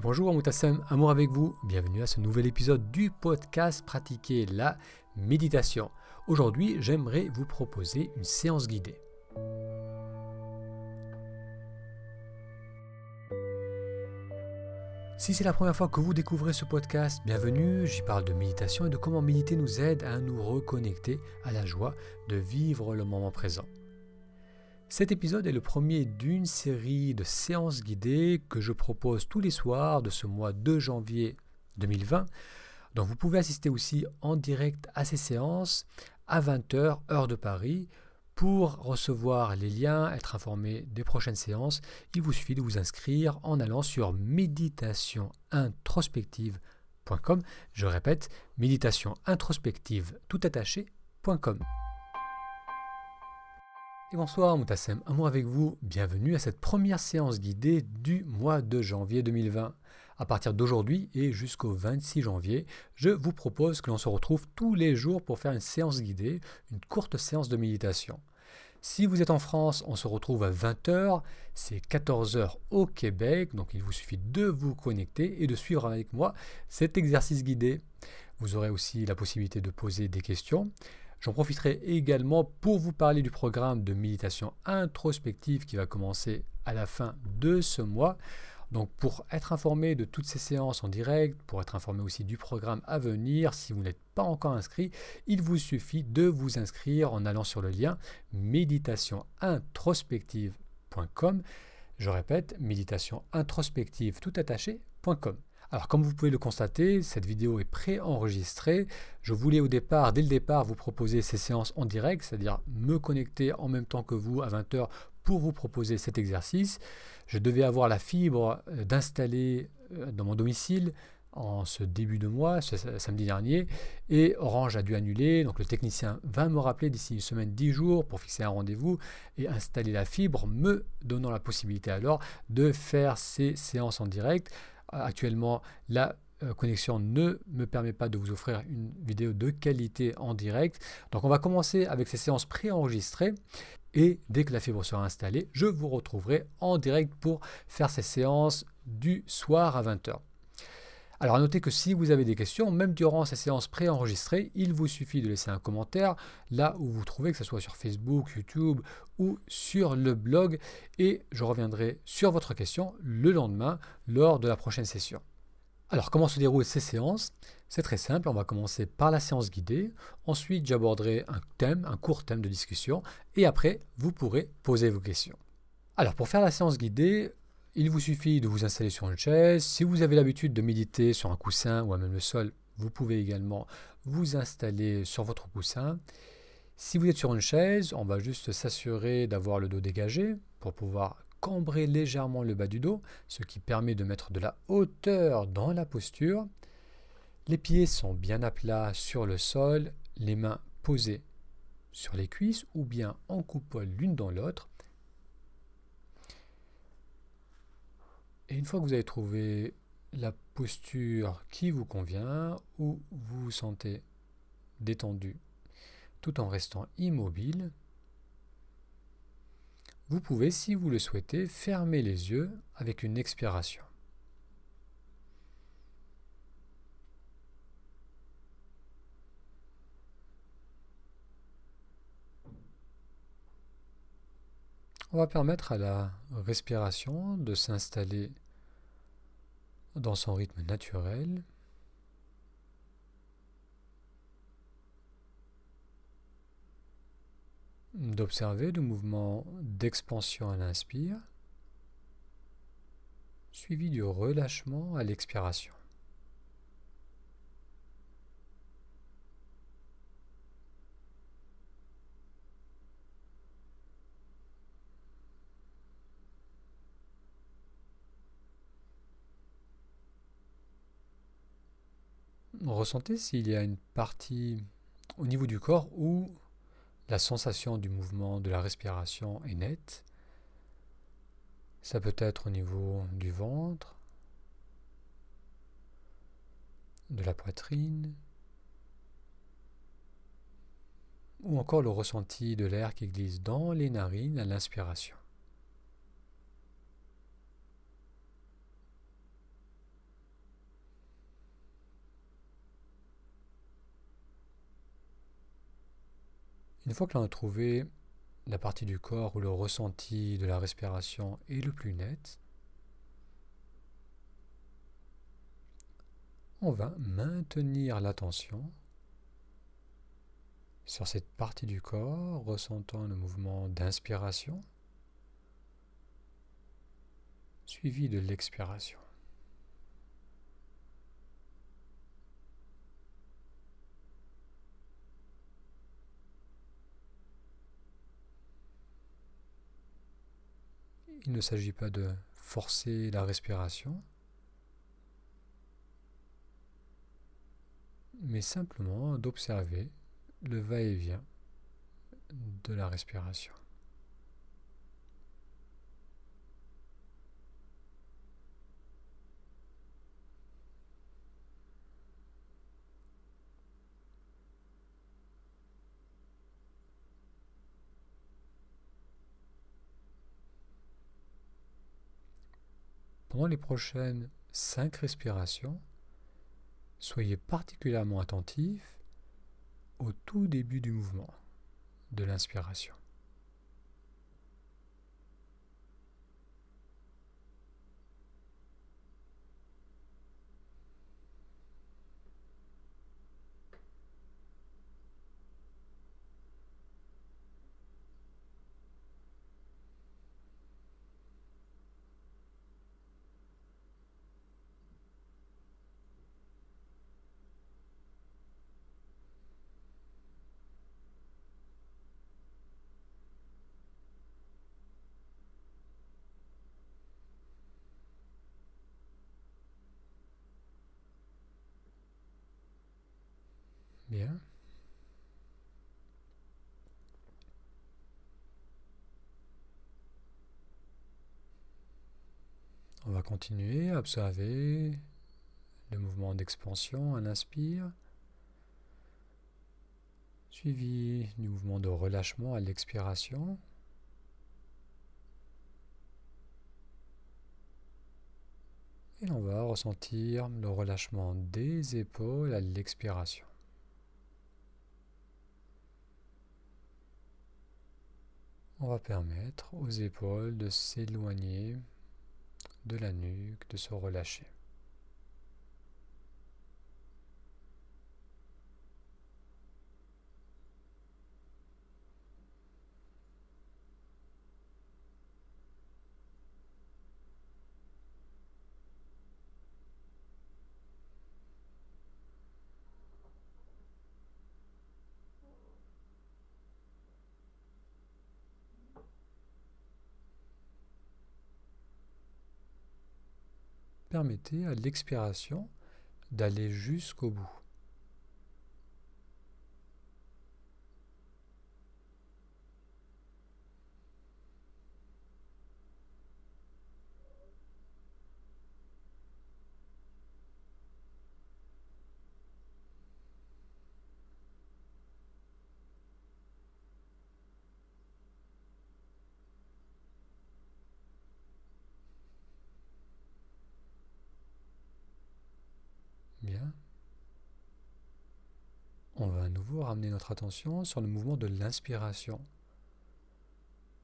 Bonjour Moutassem, amour avec vous, bienvenue à ce nouvel épisode du podcast Pratiquer la méditation. Aujourd'hui, j'aimerais vous proposer une séance guidée. Si c'est la première fois que vous découvrez ce podcast, bienvenue, j'y parle de méditation et de comment méditer nous aide à nous reconnecter à la joie de vivre le moment présent. Cet épisode est le premier d'une série de séances guidées que je propose tous les soirs de ce mois de janvier 2020. Donc vous pouvez assister aussi en direct à ces séances à 20h heure de Paris. Pour recevoir les liens, être informé des prochaines séances, il vous suffit de vous inscrire en allant sur méditationintrospective.com. Je répète, méditationintrospective tout. Et bonsoir Moutassem, amour avec vous, bienvenue à cette première séance guidée du mois de janvier 2020. À partir d'aujourd'hui et jusqu'au 26 janvier, je vous propose que l'on se retrouve tous les jours pour faire une séance guidée, une courte séance de méditation. Si vous êtes en France, on se retrouve à 20h, c'est 14h au Québec, donc il vous suffit de vous connecter et de suivre avec moi cet exercice guidé. Vous aurez aussi la possibilité de poser des questions. J'en profiterai également pour vous parler du programme de méditation introspective qui va commencer à la fin de ce mois. Donc pour être informé de toutes ces séances en direct, pour être informé aussi du programme à venir, si vous n'êtes pas encore inscrit, il vous suffit de vous inscrire en allant sur le lien méditationintrospective.com. Je répète, méditationintrospective tout attaché.com. Alors comme vous pouvez le constater, cette vidéo est pré-enregistrée. Je voulais au départ, dès le départ, vous proposer ces séances en direct, c'est-à-dire me connecter en même temps que vous à 20h pour vous proposer cet exercice. Je devais avoir la fibre euh, d'installer euh, dans mon domicile en ce début de mois, ce samedi dernier, et Orange a dû annuler. Donc le technicien va me rappeler d'ici une semaine, dix jours pour fixer un rendez-vous et installer la fibre, me donnant la possibilité alors de faire ces séances en direct Actuellement, la euh, connexion ne me permet pas de vous offrir une vidéo de qualité en direct. Donc on va commencer avec ces séances préenregistrées. Et dès que la fibre sera installée, je vous retrouverai en direct pour faire ces séances du soir à 20h. Alors à noter que si vous avez des questions, même durant ces séances préenregistrées, il vous suffit de laisser un commentaire là où vous trouvez, que ce soit sur Facebook, YouTube ou sur le blog, et je reviendrai sur votre question le lendemain lors de la prochaine session. Alors comment se déroulent ces séances? C'est très simple, on va commencer par la séance guidée, ensuite j'aborderai un thème, un court thème de discussion, et après vous pourrez poser vos questions. Alors pour faire la séance guidée, il vous suffit de vous installer sur une chaise. Si vous avez l'habitude de méditer sur un coussin ou même le sol, vous pouvez également vous installer sur votre coussin. Si vous êtes sur une chaise, on va juste s'assurer d'avoir le dos dégagé pour pouvoir cambrer légèrement le bas du dos, ce qui permet de mettre de la hauteur dans la posture. Les pieds sont bien à plat sur le sol, les mains posées sur les cuisses ou bien en coupole l'une dans l'autre. Et une fois que vous avez trouvé la posture qui vous convient, où vous vous sentez détendu tout en restant immobile, vous pouvez, si vous le souhaitez, fermer les yeux avec une expiration. On va permettre à la respiration de s'installer dans son rythme naturel. D'observer le mouvement d'expansion à l'inspire, suivi du relâchement à l'expiration. Ressentez s'il y a une partie au niveau du corps où la sensation du mouvement de la respiration est nette. Ça peut être au niveau du ventre, de la poitrine, ou encore le ressenti de l'air qui glisse dans les narines à l'inspiration. Une fois que l'on a trouvé la partie du corps où le ressenti de la respiration est le plus net, on va maintenir l'attention sur cette partie du corps, ressentant le mouvement d'inspiration, suivi de l'expiration. Il ne s'agit pas de forcer la respiration, mais simplement d'observer le va-et-vient de la respiration. Les prochaines cinq respirations, soyez particulièrement attentif au tout début du mouvement de l'inspiration. Bien. On va continuer à observer le mouvement d'expansion à l'inspire, suivi du mouvement de relâchement à l'expiration. Et on va ressentir le relâchement des épaules à l'expiration. On va permettre aux épaules de s'éloigner de la nuque, de se relâcher. Permettez à l'expiration d'aller jusqu'au bout. On va à nouveau ramener notre attention sur le mouvement de l'inspiration,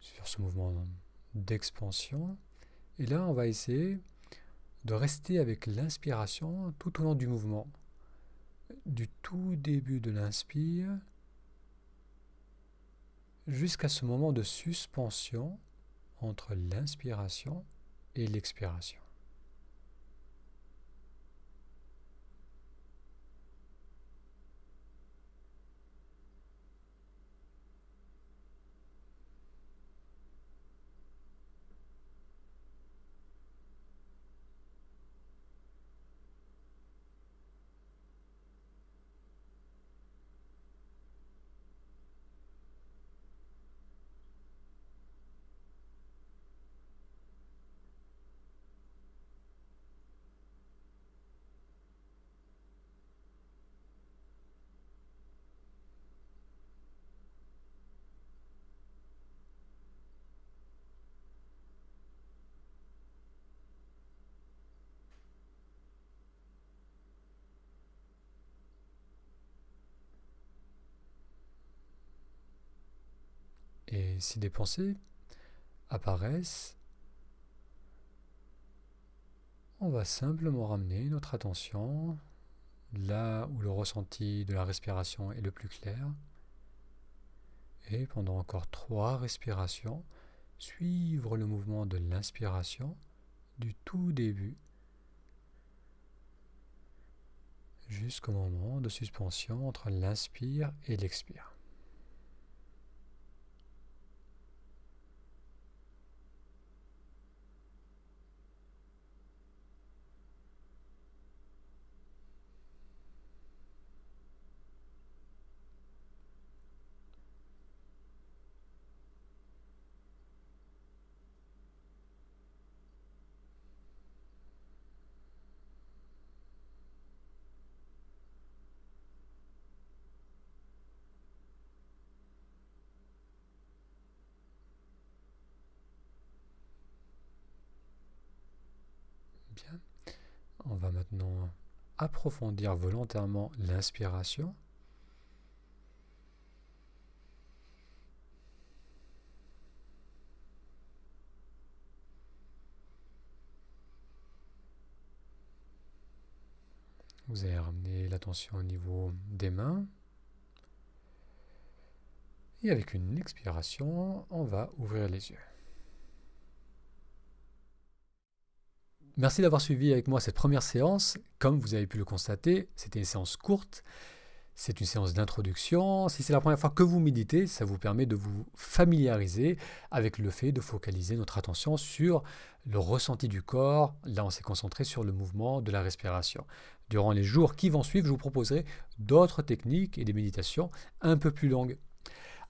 sur ce mouvement d'expansion. Et là, on va essayer de rester avec l'inspiration tout au long du mouvement. Du tout début de l'inspire jusqu'à ce moment de suspension entre l'inspiration et l'expiration. Et si des pensées apparaissent, on va simplement ramener notre attention là où le ressenti de la respiration est le plus clair. Et pendant encore trois respirations, suivre le mouvement de l'inspiration du tout début jusqu'au moment de suspension entre l'inspire et l'expire. Bien. On maintenant approfondir volontairement l'inspiration. Vous allez ramener l'attention au niveau des mains. Et avec une expiration, on va ouvrir les yeux. Merci d'avoir suivi avec moi cette première séance. Comme vous avez pu le constater, c'était une séance courte. C'est une séance d'introduction. Si c'est la première fois que vous méditez, ça vous permet de vous familiariser avec le fait de focaliser notre attention sur le ressenti du corps. Là, on s'est concentré sur le mouvement de la respiration. Durant les jours qui vont suivre, je vous proposerai d'autres techniques et des méditations un peu plus longues.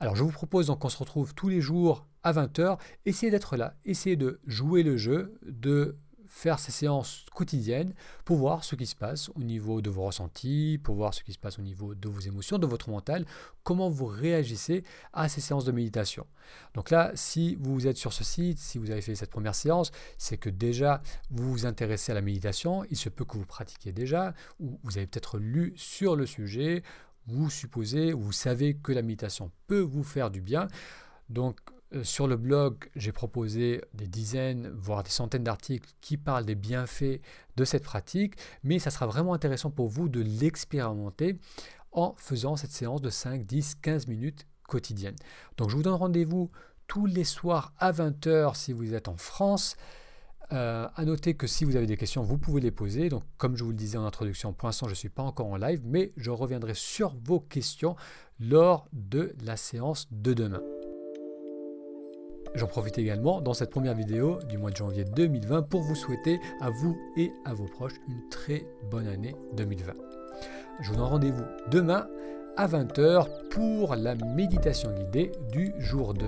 Alors, je vous propose donc qu'on se retrouve tous les jours à 20h. Essayez d'être là, essayez de jouer le jeu, de faire ces séances quotidiennes pour voir ce qui se passe au niveau de vos ressentis, pour voir ce qui se passe au niveau de vos émotions, de votre mental, comment vous réagissez à ces séances de méditation. Donc là, si vous êtes sur ce site, si vous avez fait cette première séance, c'est que déjà vous vous intéressez à la méditation, il se peut que vous pratiquiez déjà, ou vous avez peut-être lu sur le sujet, vous supposez, vous savez que la méditation peut vous faire du bien. Donc sur le blog, j'ai proposé des dizaines, voire des centaines d'articles qui parlent des bienfaits de cette pratique, mais ça sera vraiment intéressant pour vous de l'expérimenter en faisant cette séance de 5, 10, 15 minutes quotidiennes. Donc je vous donne rendez-vous tous les soirs à 20h si vous êtes en France. Euh, à noter que si vous avez des questions, vous pouvez les poser. Donc, comme je vous le disais en introduction, pour l'instant, je ne suis pas encore en live, mais je reviendrai sur vos questions lors de la séance de demain. J'en profite également dans cette première vidéo du mois de janvier 2020 pour vous souhaiter à vous et à vos proches une très bonne année 2020. Je vous donne rendez-vous demain à 20h pour la méditation guidée du jour 2.